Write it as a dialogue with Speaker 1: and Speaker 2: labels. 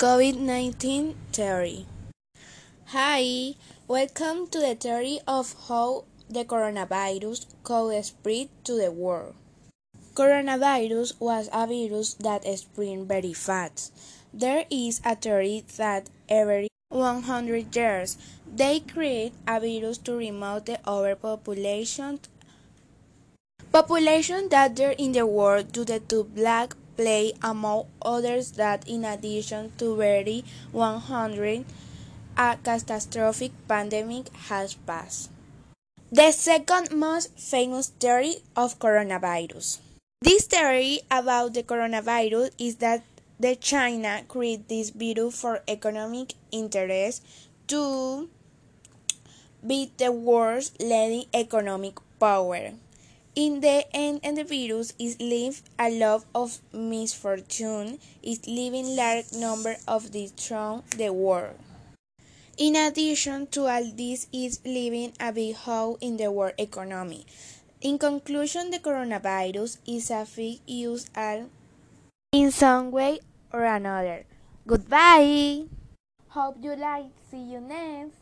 Speaker 1: COVID 19 theory. Hi, welcome to the theory of how the coronavirus could spread to the world. Coronavirus was a virus that spread very fast. There is a theory that every 100 years they create a virus to remove the overpopulation population that there in the world due to black plague among others that in addition to very 100 a catastrophic pandemic has passed. The second most famous theory of coronavirus. This theory about the coronavirus is that the China created this virus for economic interest to beat the world's leading economic power. In the end, the virus is live a lot of misfortune, is leaving large number of destroy the world. In addition to all this is leaving a big hole in the world economy. In conclusion, the coronavirus is a fake use all in some way or another. Goodbye. Hope you like. See you next.